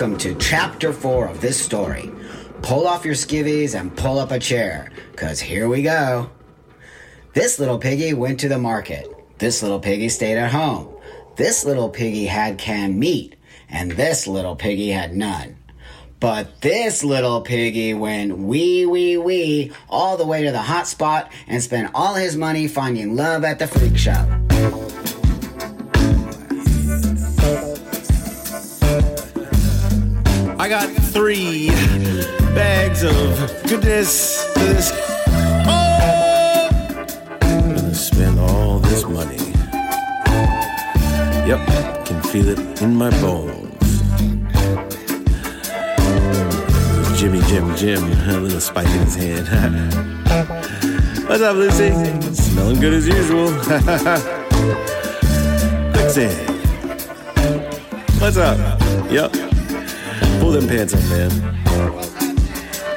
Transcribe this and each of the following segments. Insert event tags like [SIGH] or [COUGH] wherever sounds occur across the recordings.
Welcome to chapter four of this story. Pull off your skivvies and pull up a chair, cause here we go. This little piggy went to the market. This little piggy stayed at home. This little piggy had canned meat, and this little piggy had none. But this little piggy went wee wee wee all the way to the hot spot and spent all his money finding love at the freak show. Got three bags of goodness. This. I'm gonna spend all this money. Yep, can feel it in my bones. Jimmy, Jim, Jim, a little spike in his hand. [LAUGHS] What's up, Lucy? Smelling good as usual. [LAUGHS] Quicksand. What's up? Yep. Pull them pants up, man.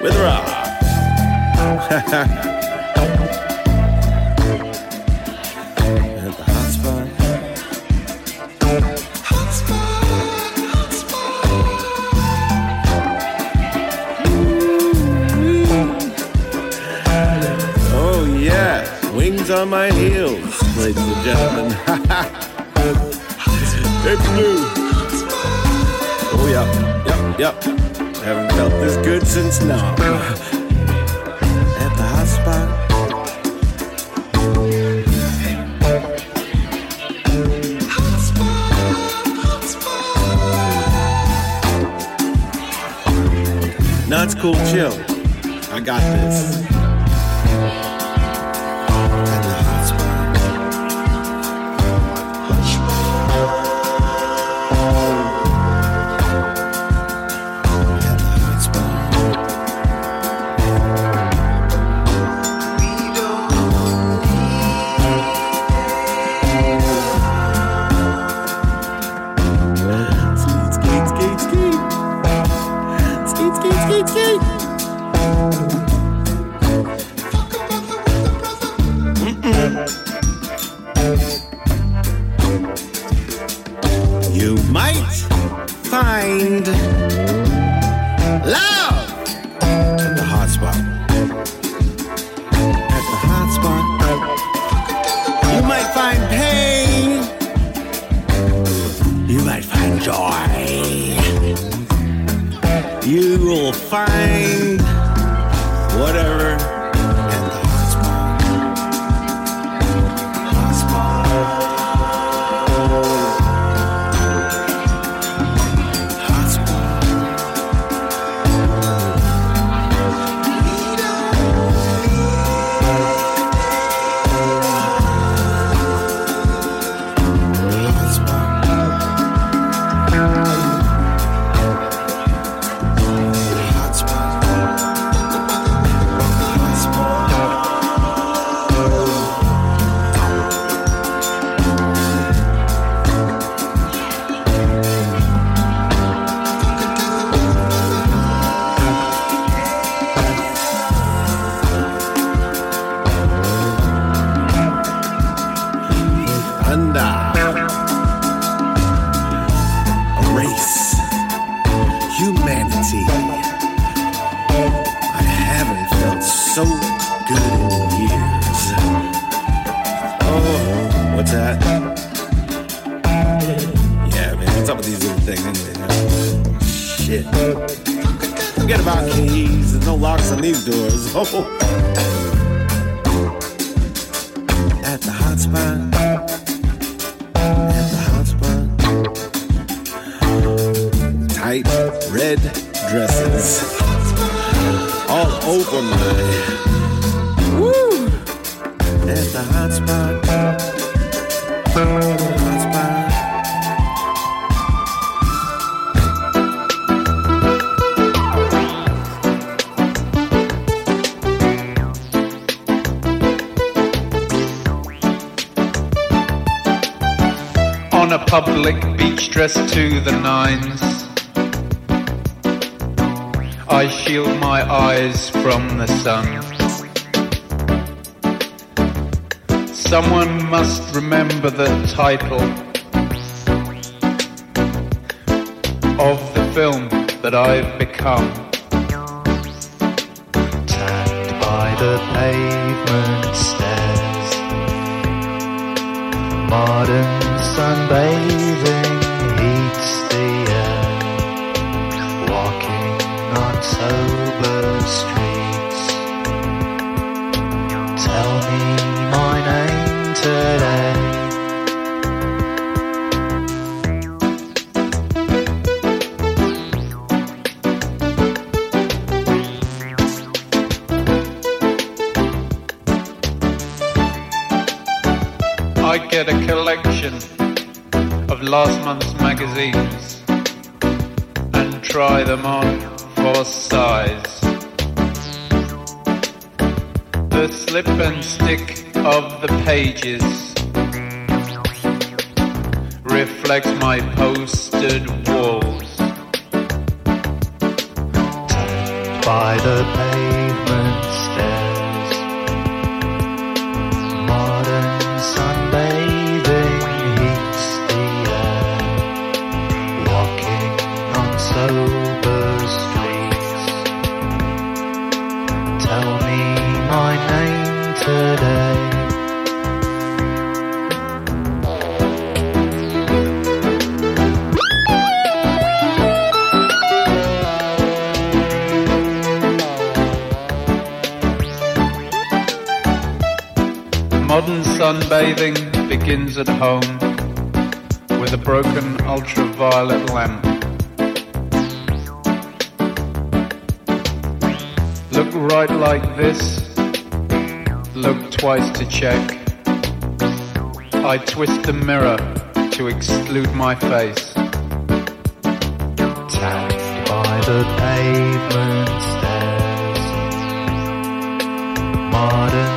With Rob. Hot spot. Oh yeah, wings on my heels, ladies and gentlemen. [LAUGHS] it's blue. Oh yeah. Yep. i Haven't felt this good since now. At the hot spot. Nuts cool chill. I got this. To the nines. I shield my eyes from the sun. Someone must remember the title of the film that I've become. Collection of last month's magazines and try them on for size. The slip and stick of the pages reflects my posted walls. by the pavement sunbathing begins at home with a broken ultraviolet lamp. Look right like this, look twice to check. I twist the mirror to exclude my face. Tapped by the pavement stairs. Modern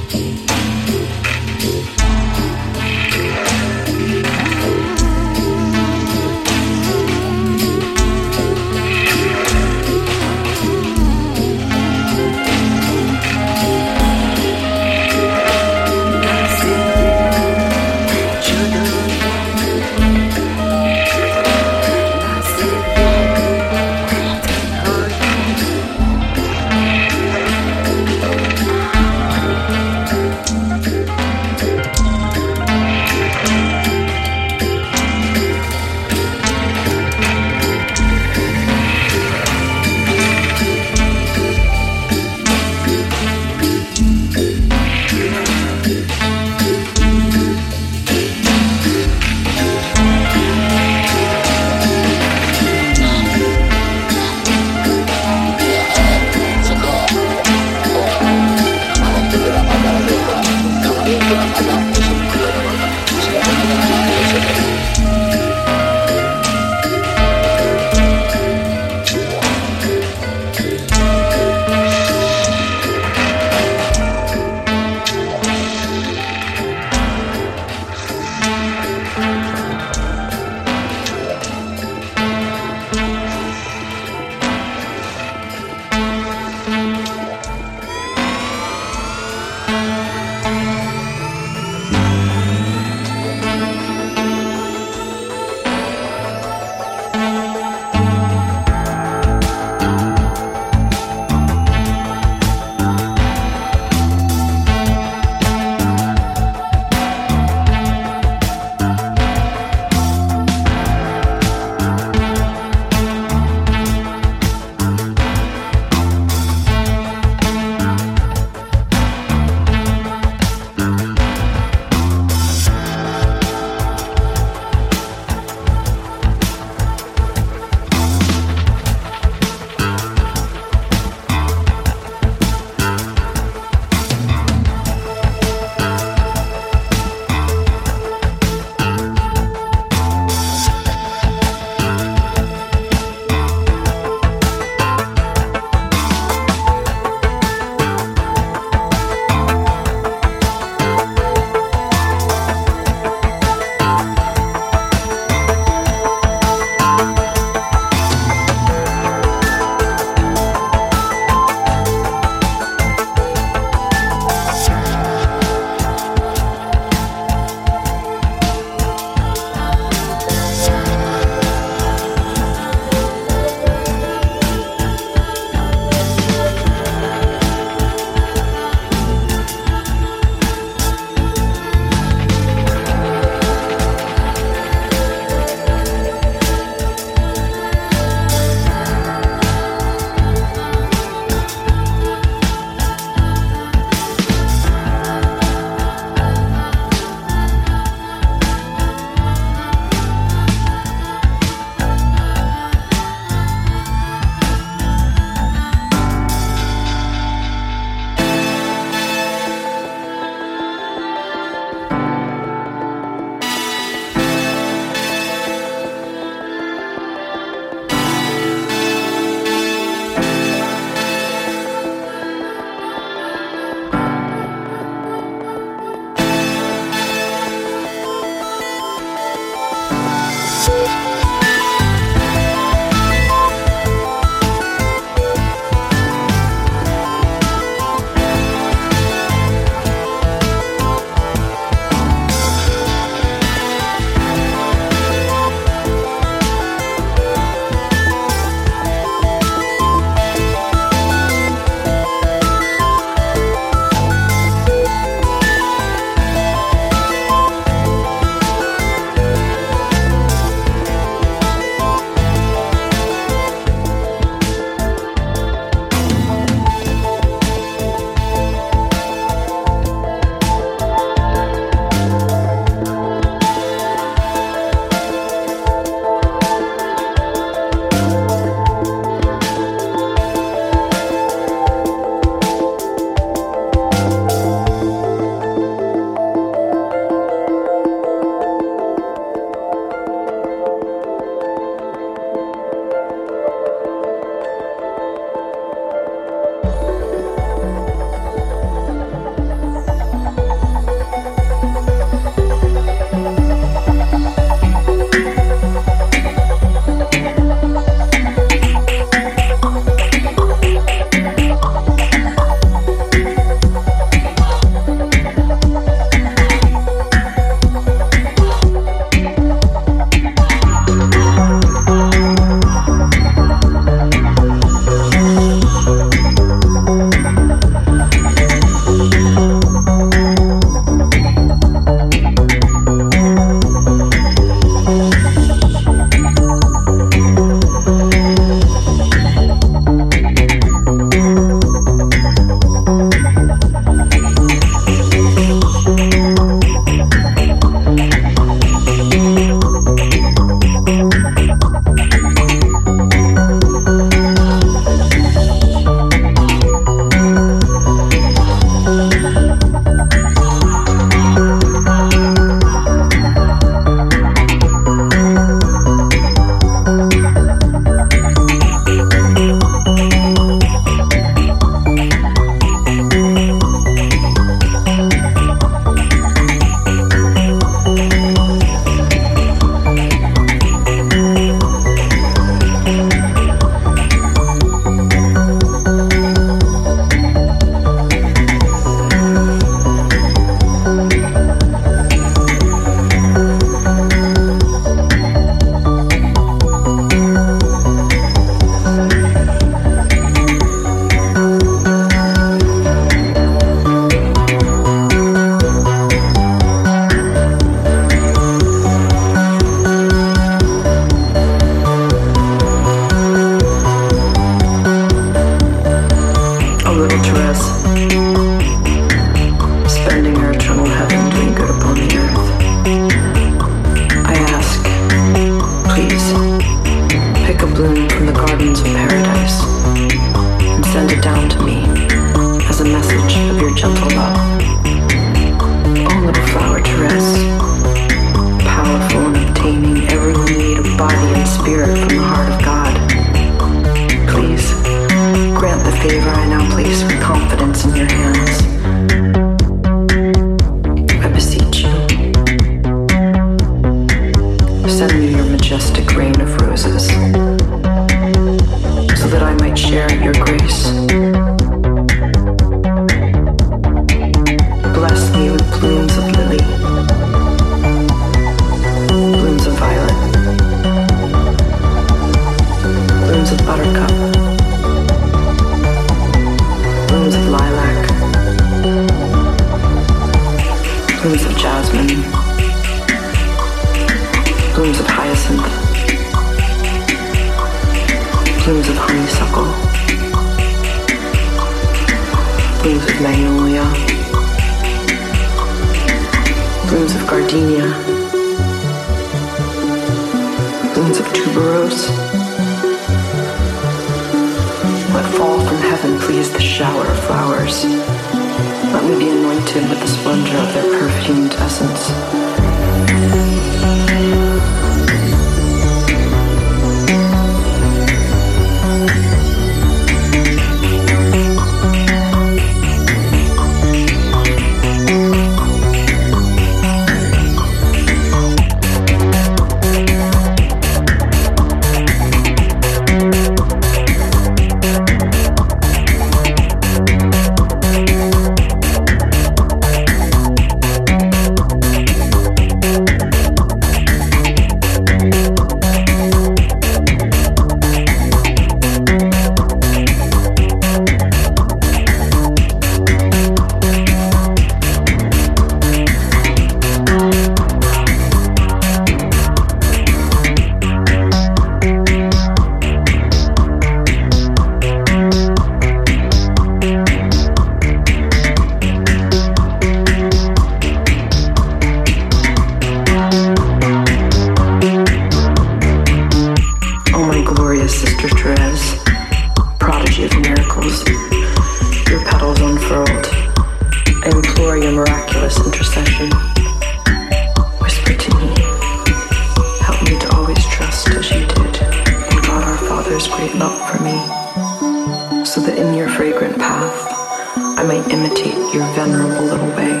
I may imitate your venerable little way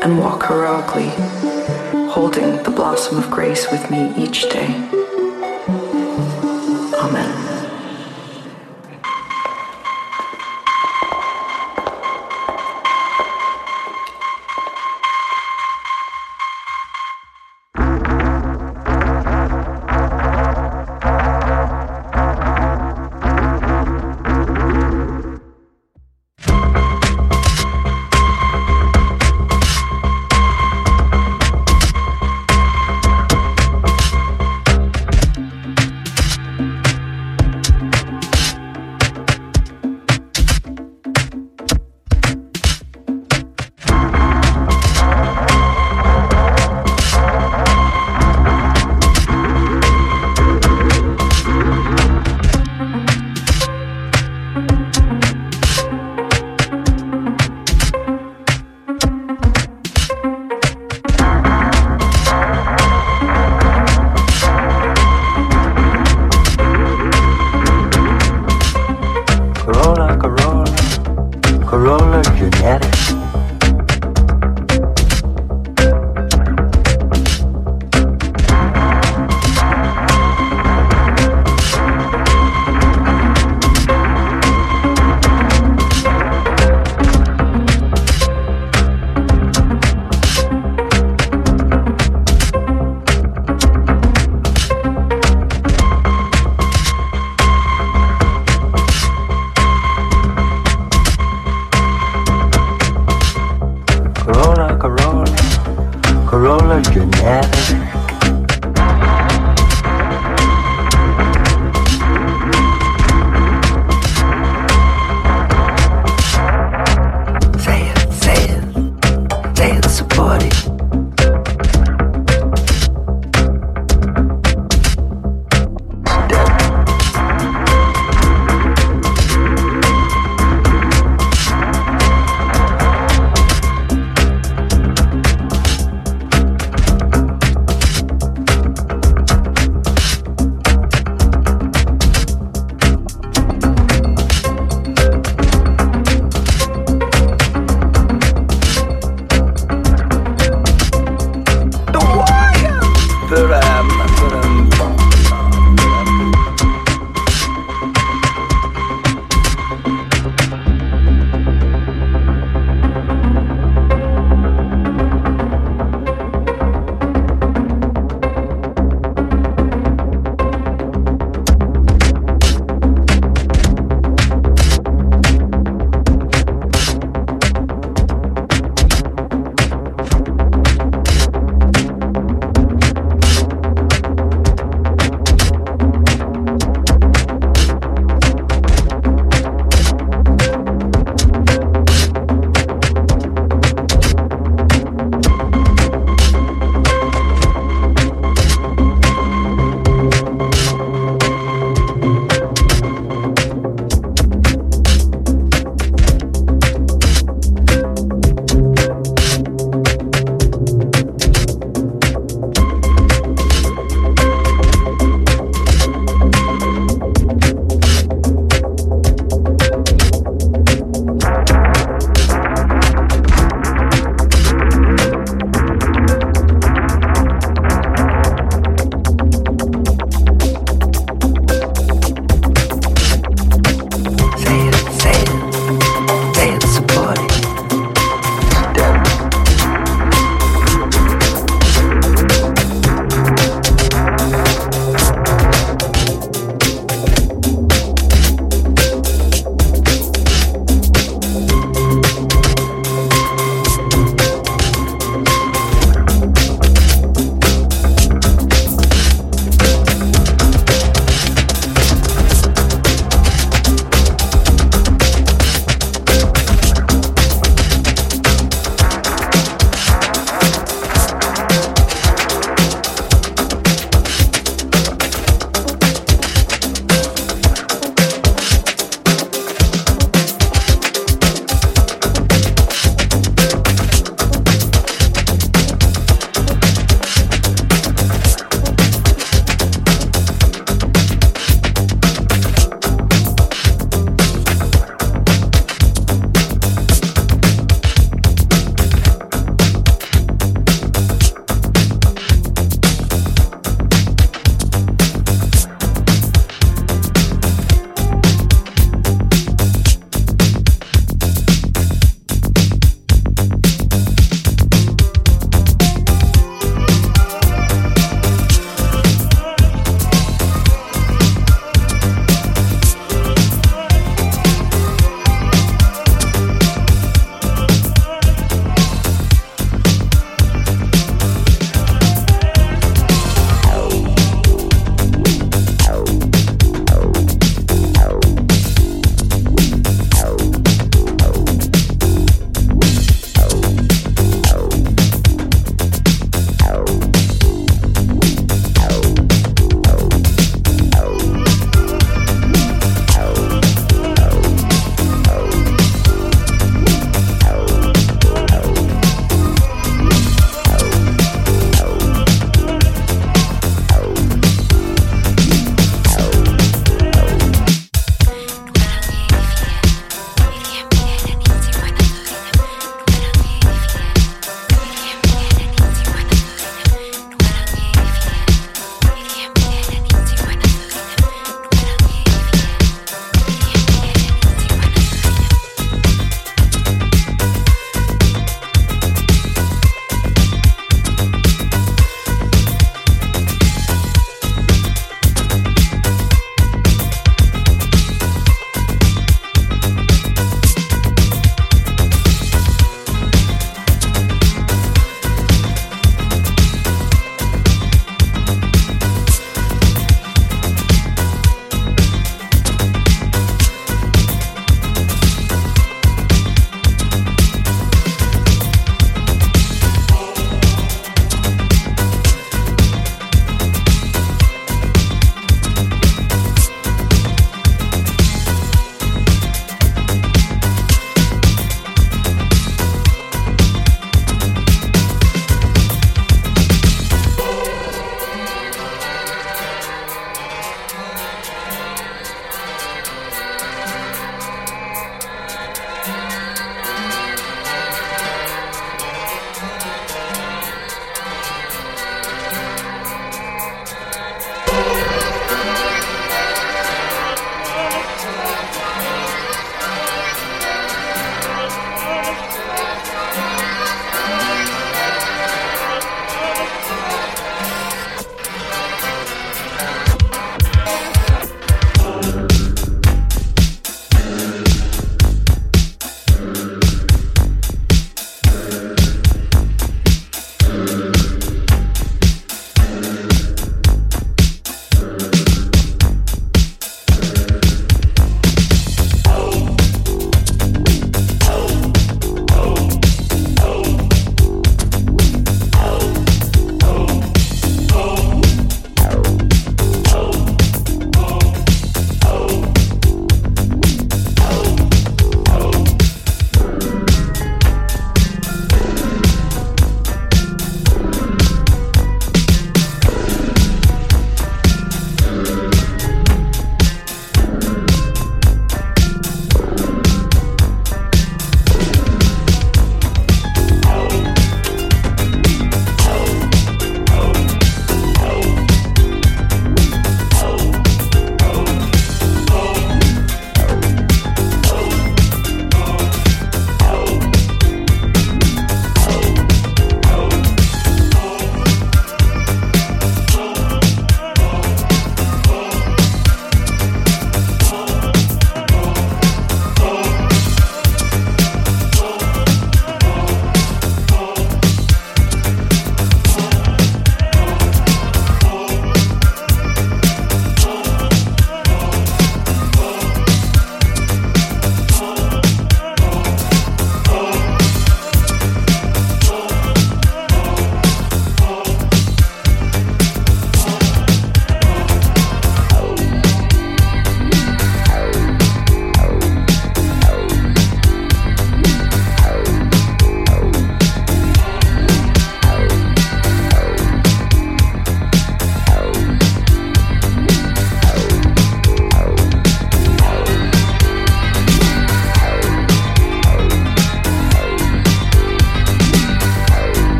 and walk heroically, holding the blossom of grace with me each day. Amen.